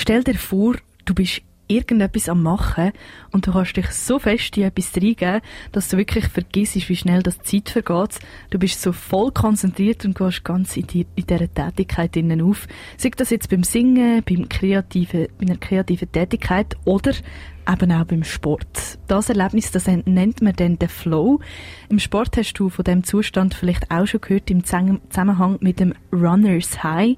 Stell dir vor, du bist irgendetwas am Machen und du kannst dich so fest in etwas reingeben, dass du wirklich vergisst, wie schnell das Zeit vergeht. Du bist so voll konzentriert und gehst ganz in, die, in dieser Tätigkeit innen auf. Sei das jetzt beim Singen, beim kreativen, bei einer kreativen Tätigkeit oder eben auch beim Sport. Das Erlebnis, das nennt man dann den Flow. Im Sport hast du von dem Zustand vielleicht auch schon gehört im Zusammenhang mit dem Runners High.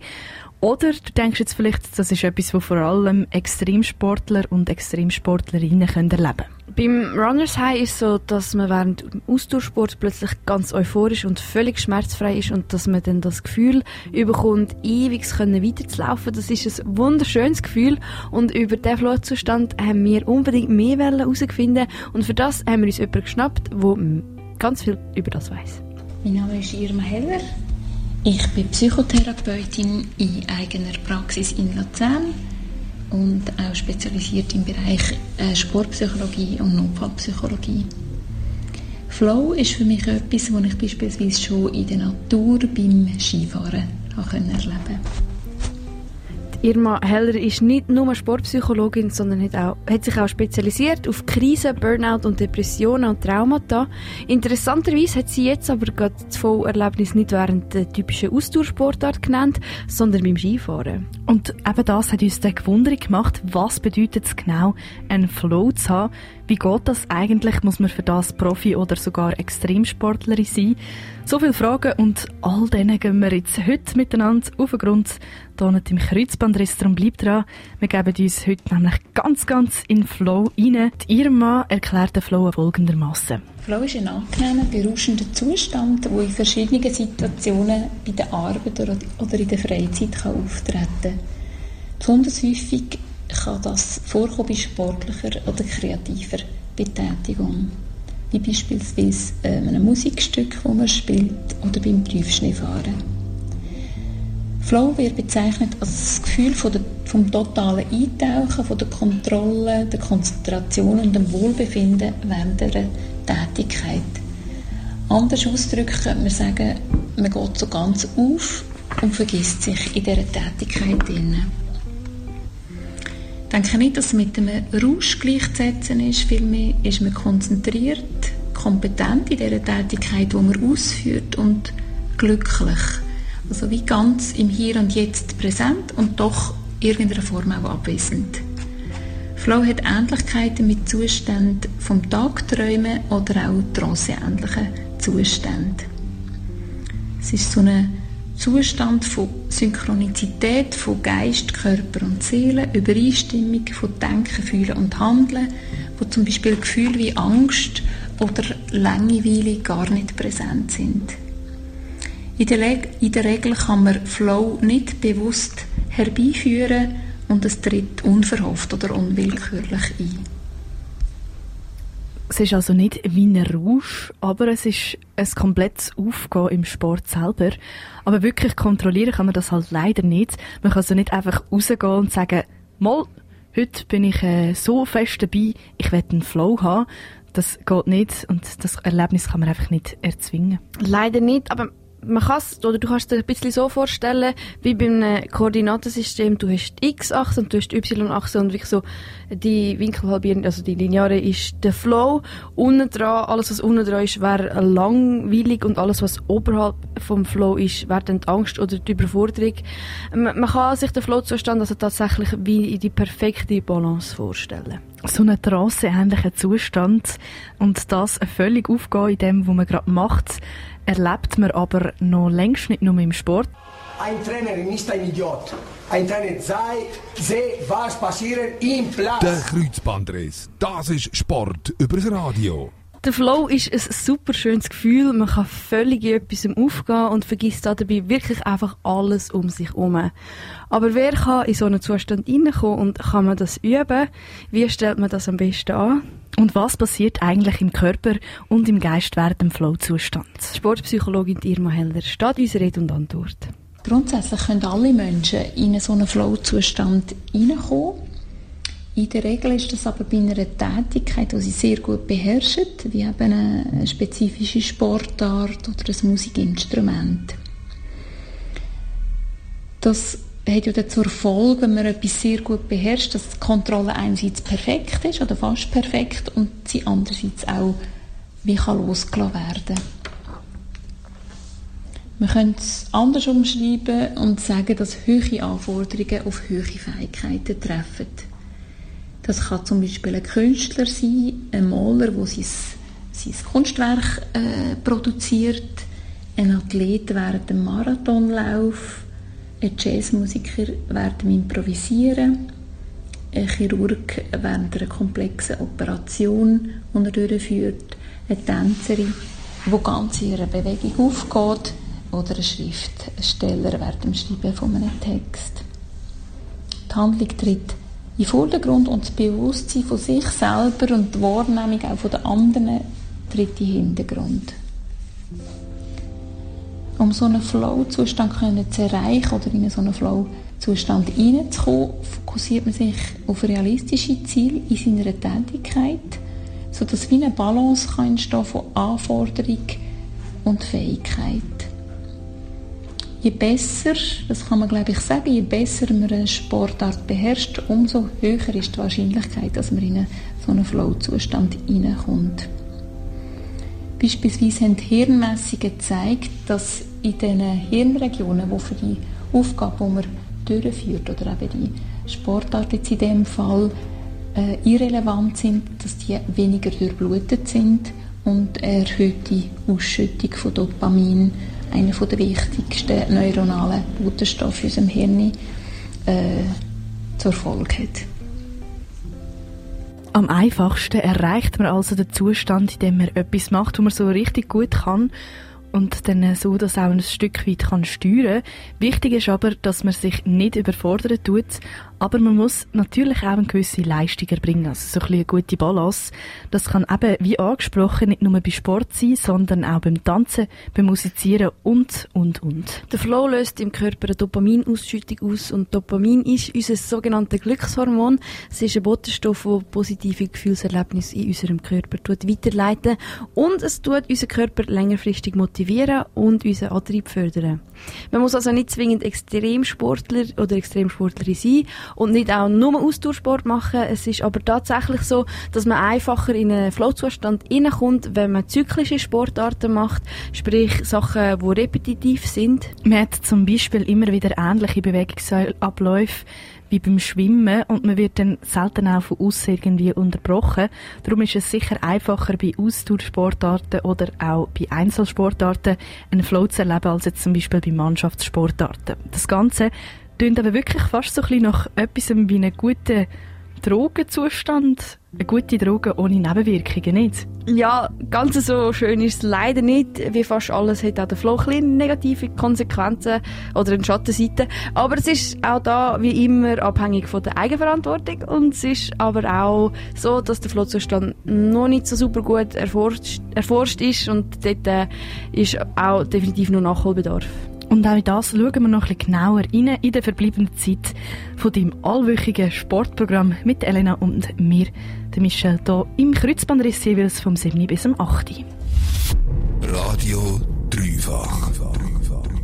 Oder du denkst jetzt vielleicht, das ist etwas, was vor allem Extremsportler und Extremsportlerinnen können erleben können. Beim Runners High ist es so, dass man während dem Ausdauersport plötzlich ganz euphorisch und völlig schmerzfrei ist und dass man dann das Gefühl überkommt, ewig weiterzulaufen. Das ist ein wunderschönes Gefühl und über diesen Flotzustand haben wir unbedingt mehr herausfinden und für das haben wir uns jemanden geschnappt, der ganz viel über das weiß. Mein Name ist Irma Heller. Ich bin Psychotherapeutin in eigener Praxis in Luzern und auch spezialisiert im Bereich äh, Sportpsychologie und Notfallpsychologie. Flow ist für mich etwas, was ich beispielsweise schon in der Natur beim Skifahren erleben konnte. Irma Heller ist nicht nur Sportpsychologin, sondern hat, auch, hat sich auch spezialisiert auf Krisen, Burnout und Depressionen und Traumata. Interessanterweise hat sie jetzt aber gerade das Vollerlebnis nicht während der typischen Ausdauersportart genannt, sondern beim Skifahren. Und eben das hat uns dann gewundert gemacht, was bedeutet es genau, einen Flow zu haben, wie geht das eigentlich? Muss man für das Profi oder sogar Extremsportlerin sein? So viele Fragen und all denen gehen wir jetzt heute miteinander auf den Grund. Hier im Kreuzbandriss, darum bleibt dran. Wir geben uns heute nämlich ganz, ganz in Flow rein. Die Irma erklärt den Flow folgendermaßen. Flow ist ein angenehmer, berauschender Zustand, der in verschiedenen Situationen bei der Arbeit oder in der Freizeit auftreten kann. Besonders häufig kann das vorkommen bei sportlicher oder kreativer Betätigung. Wie beispielsweise äh, einem Musikstück, das man spielt, oder beim Tiefschneefahren. Flow wird bezeichnet als das Gefühl von der, vom totalen Eintauchen, von der Kontrolle, der Konzentration und dem Wohlbefinden während der Tätigkeit. Anders ausgedrückt könnte man sagen, man geht so ganz auf und vergisst sich in dieser Tätigkeit. Drin denke nicht, dass es mit einem Rausch gleichzusetzen ist. Vielmehr ist man konzentriert, kompetent in der Tätigkeit, die man ausführt und glücklich. Also wie ganz im Hier und Jetzt präsent und doch irgendeiner Form auch abwesend. Flow hat Ähnlichkeiten mit Zuständen vom Tagträumen oder auch tranceähnlichen Zuständen. Es ist so eine Zustand von Synchronizität von Geist, Körper und Seele, Übereinstimmung von Denken, Fühlen und Handeln, wo zum Beispiel Gefühle wie Angst oder Langeweile gar nicht präsent sind. In der, in der Regel kann man Flow nicht bewusst herbeiführen und es tritt unverhofft oder unwillkürlich ein. Es ist also nicht wie ein Rausch, aber es ist ein komplettes Aufgehen im Sport selber. Aber wirklich kontrollieren kann man das halt leider nicht. Man kann also nicht einfach rausgehen und sagen, mal, heute bin ich äh, so fest dabei, ich werde einen Flow haben. Das geht nicht und das Erlebnis kann man einfach nicht erzwingen. Leider nicht, aber man kann oder du kannst dir ein bisschen so vorstellen, wie beim Koordinatensystem, du hast die X-Achse und du hast die Y-Achse und wie so die Winkelhalbierung, also die Lineare ist der Flow. Unten dran, alles was unten dran ist, wäre langweilig und alles was oberhalb vom Flow ist, wäre dann die Angst oder die Überforderung. Man, man kann sich den Flow-Zustand also tatsächlich wie in die perfekte Balance vorstellen. So einen trance-ähnlichen Zustand und das völlig aufgehen in dem, was man gerade macht, erlebt man aber noch längst nicht nur im Sport. Ein Trainer ist ein Idiot. Ein Trainer sei, sehe, was passiert im Platz. Der Kreuzbandriss, das ist Sport übers Radio. Der Flow ist ein super schönes Gefühl. Man kann völlig in etwas aufgehen und vergisst dabei wirklich einfach alles um sich herum. Aber wer kann in so einen Zustand reinkommen und kann man das üben? Wie stellt man das am besten an? Und was passiert eigentlich im Körper und im Geist während dem Flow-Zustand? Sportpsychologin Irma Heller steht uns Rede und Antwort. Grundsätzlich können alle Menschen in so einen Flow-Zustand hineinkommen. In der Regel ist das aber bei einer Tätigkeit, die sie sehr gut beherrschen, wie eben eine spezifische Sportart oder ein Musikinstrument. Das hat ja zur Folge, wenn man etwas sehr gut beherrscht, dass die Kontrolle einerseits perfekt ist oder fast perfekt und sie andererseits auch wie kann losgelassen werden. Man könnte es anders umschreiben und sagen, dass hohe Anforderungen auf hohe Fähigkeiten treffen. Das kann zum Beispiel ein Künstler sein, ein Maler, der sein, sein Kunstwerk äh, produziert, ein Athlet während dem Marathonlauf, ein Jazzmusiker während dem Improvisieren, ein Chirurg während einer komplexen Operation, die er durchführt, eine Tänzerin, die ganz in ihrer Bewegung aufgeht, oder ein Schriftsteller während dem Schreiben von einem Text. Die Handlung tritt den Vordergrund und das Bewusstsein von sich selber und die Wahrnehmung auch von den anderen tritt in den Hintergrund um so einen Flow-Zustand zu erreichen oder in so einen Flow-Zustand hineinzukommen, fokussiert man sich auf realistische Ziele in seiner Tätigkeit, sodass wie eine Balance kann entstehen von Anforderung und Fähigkeit. Je besser, das kann man glaube ich sagen, je besser man eine Sportart beherrscht, umso höher ist die Wahrscheinlichkeit, dass man in so einen Flow-Zustand hineinkommt. Beispielsweise haben Hirnmessungen gezeigt, dass in den Hirnregionen, die für die Aufgabe, die man durchführt, oder eben die Sportart jetzt in dem Fall, äh, irrelevant sind, dass die weniger durchblutet sind und eine erhöhte Ausschüttung von Dopamin, einer der wichtigsten neuronalen Botenstoffe in unserem Hirn, äh, zur Folge hat. Am einfachsten erreicht man also den Zustand, in dem man etwas macht, wo man so richtig gut kann und dann so das auch ein Stück weit kann steuern. Wichtig ist aber, dass man sich nicht überfordern tut, aber man muss natürlich auch eine gewisse Leistung erbringen, also so ein bisschen eine gute Balance. Das kann eben, wie angesprochen, nicht nur bei Sport sein, sondern auch beim Tanzen, beim Musizieren und, und, und. Der Flow löst im Körper eine Dopaminausschüttung aus und Dopamin ist unser sogenanntes Glückshormon. Es ist ein Botenstoff, der positive Gefühlserlebnisse in unserem Körper weiterleiten und es tut unseren Körper längerfristig motivieren und unseren Antrieb fördern. Man muss also nicht zwingend Extremsportler oder Extremsportlerin sein und nicht auch nur Ausdauersport machen. Es ist aber tatsächlich so, dass man einfacher in einen Flowzustand hineinkommt, wenn man zyklische Sportarten macht, sprich Sachen, die repetitiv sind. Man hat zum Beispiel immer wieder ähnliche Bewegungsabläufe wie beim Schwimmen und man wird dann selten auch von außen irgendwie unterbrochen. Darum ist es sicher einfacher bei Ausdauersportarten oder auch bei Einzelsportarten einen Flow zu erleben als jetzt zum Beispiel bei Mannschaftssportarten. Das Ganze klingt aber wirklich fast so ein nach etwas wie einem guten Drogenzustand. Eine gute Droge ohne Nebenwirkungen, nicht? Ja, ganz so schön ist es leider nicht. Wie fast alles hat auch der Flow negative Konsequenzen oder eine Schattenseite. Aber es ist auch da, wie immer, abhängig von der Eigenverantwortung. Und es ist aber auch so, dass der Flowzustand noch nicht so super gut erforscht, erforscht ist und dort äh, ist auch definitiv noch Nachholbedarf. Und auch in das schauen wir noch ein bisschen genauer rein in der verbleibenden Zeit von deinem allwöchigen Sportprogramm mit Elena und mir, der Michelle, hier im Kreuzbandriss jeweils vom 7. bis zum 8. Radio Dreifach.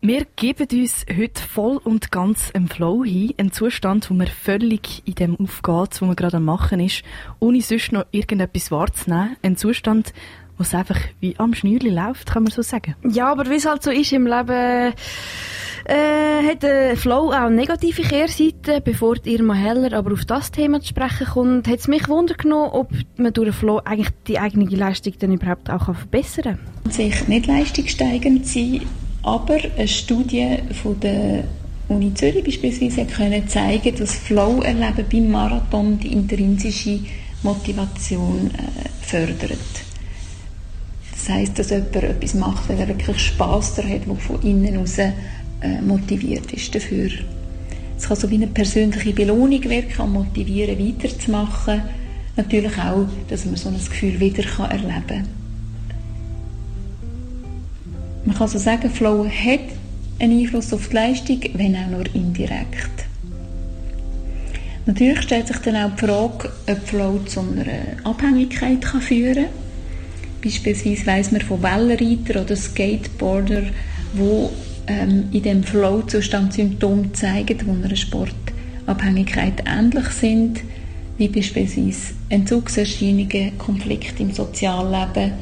Wir geben uns heute voll und ganz im Flow hin, einen Zustand, wo man völlig in dem aufgeht, wo man gerade am Machen ist, ohne sonst noch irgendetwas wahrzunehmen. Ein Zustand, wo es einfach wie am Schnürli läuft, kann man so sagen. Ja, aber wie es halt so ist im Leben, äh, hat der Flow auch negative Kehrseiten, bevor Irma Heller aber auf das Thema zu sprechen kommt, hat es mich wundern ob man durch den Flow eigentlich die eigene Leistung dann überhaupt auch verbessern kann. Sich nicht leistungssteigend sein, aber eine Studie von der Uni Zürich beispielsweise können zeigen, dass Flow-Erleben beim Marathon die intrinsische Motivation äh, fördert. Das heisst, dass jemand etwas macht, weil er wirklich Spass daran hat, der von innen heraus äh, motiviert ist dafür. Es kann so wie eine persönliche Belohnung wirken und motivieren, weiterzumachen. Natürlich auch, dass man so ein Gefühl wieder erleben kann. Man kann so sagen, Flow hat einen Einfluss auf die Leistung, wenn auch nur indirekt. Natürlich stellt sich dann auch die Frage, ob Flow zu einer Abhängigkeit führen kann Beispielsweise weiss man von Wellenreitern oder Skateboarder, wo ähm, in dem Flow-Zustand Symptome zeigen, die einer Sportabhängigkeit ähnlich sind, wie beispielsweise Entzugserscheinungen, Konflikte im Sozialleben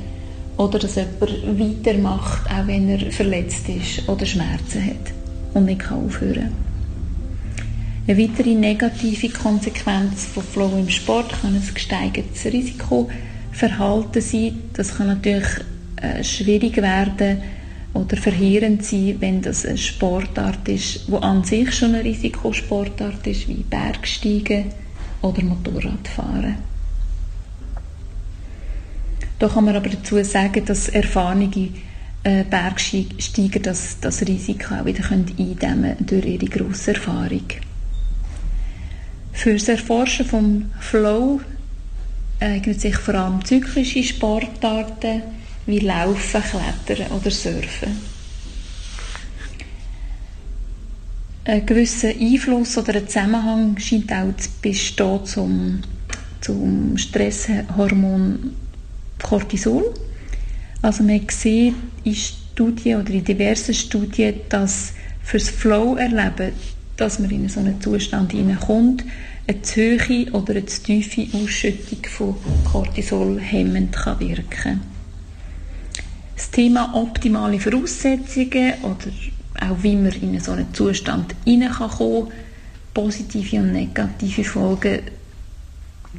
oder dass jemand weitermacht, auch wenn er verletzt ist oder Schmerzen hat und nicht aufhören kann. Eine weitere negative Konsequenz von Flow im Sport kann ein gesteigertes Risikoverhalten sein. Das kann natürlich äh, schwierig werden oder verheerend sein, wenn das eine Sportart ist, wo an sich schon eine Risikosportart ist, wie Bergsteigen oder Motorradfahren. Da kann man aber dazu sagen, dass erfahrene äh, Bergsteiger das, das Risiko auch wieder eindämmen können durch ihre grosse Erfahrung. Für das Erforschen vom Flow eignen sich vor allem zyklische Sportarten wie Laufen, Klettern oder Surfen. Ein gewisser Einfluss oder ein Zusammenhang scheint auch zu bestehen zum, zum Stresshormon Cortisol. Also man sieht in Studien oder in diversen Studien, dass fürs Flow-Erleben, dass man in so einen Zustand hineinkommt, eine zu hohe oder eine zu tiefe Ausschüttung von Cortisol hemmend kann wirken Das Thema optimale Voraussetzungen oder auch wie man in so einen Zustand hineinkommen kann, positive und negative Folgen,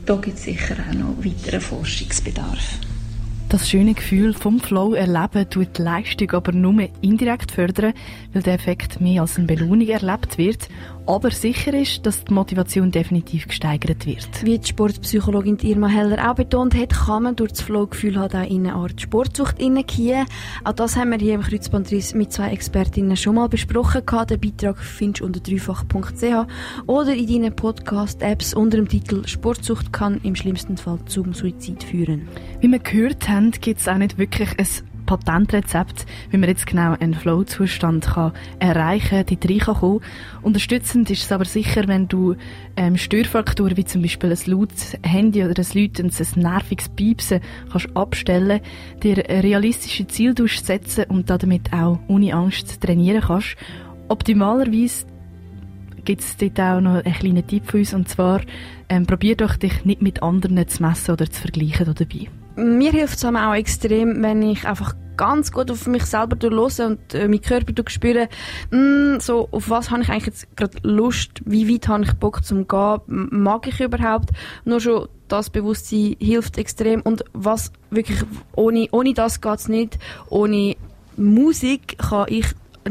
da gibt es sicher auch noch weiteren Forschungsbedarf. Das schöne Gefühl vom Flow erleben tut die Leistung aber nur indirekt fördern, weil der Effekt mehr als eine Belohnung erlebt wird aber sicher ist, dass die Motivation definitiv gesteigert wird. Wie die Sportpsychologin Irma Heller auch betont hat, kann man durch das Flow-Gefühl halt auch in eine Art Sportsucht hineingehen. Auch das haben wir hier im Kreuzbandriss mit zwei Expertinnen schon mal besprochen. Den Beitrag findest du unter dreifach.ch oder in deinen Podcast-Apps unter dem Titel Sportsucht kann im schlimmsten Fall zum Suizid führen. Wie wir gehört haben, gibt es auch nicht wirklich ein Patentrezept, wie man jetzt genau einen Flow-Zustand kann erreichen kann, dort reinkommen Unterstützend ist es aber sicher, wenn du ähm, Störfaktoren wie zum Beispiel ein lautes Handy oder ein läutendes, ein nerviges Piepsen kannst abstellen, dir realistische Ziele setzen und damit auch ohne Angst trainieren kannst. Optimalerweise gibt es dort auch noch einen kleinen Tipp für uns, und zwar, ähm, probier doch dich nicht mit anderen zu messen oder zu vergleichen dabei mir hilft es auch extrem, wenn ich einfach ganz gut auf mich selber durchlose und äh, meinen Körper spüre, mm, so, auf was habe ich eigentlich jetzt gerade Lust, wie weit habe ich Bock zum gehen, mag ich überhaupt, nur schon das Bewusstsein hilft extrem. Und was wirklich, ohne, ohne das geht's nicht, ohne Musik kann ich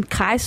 kein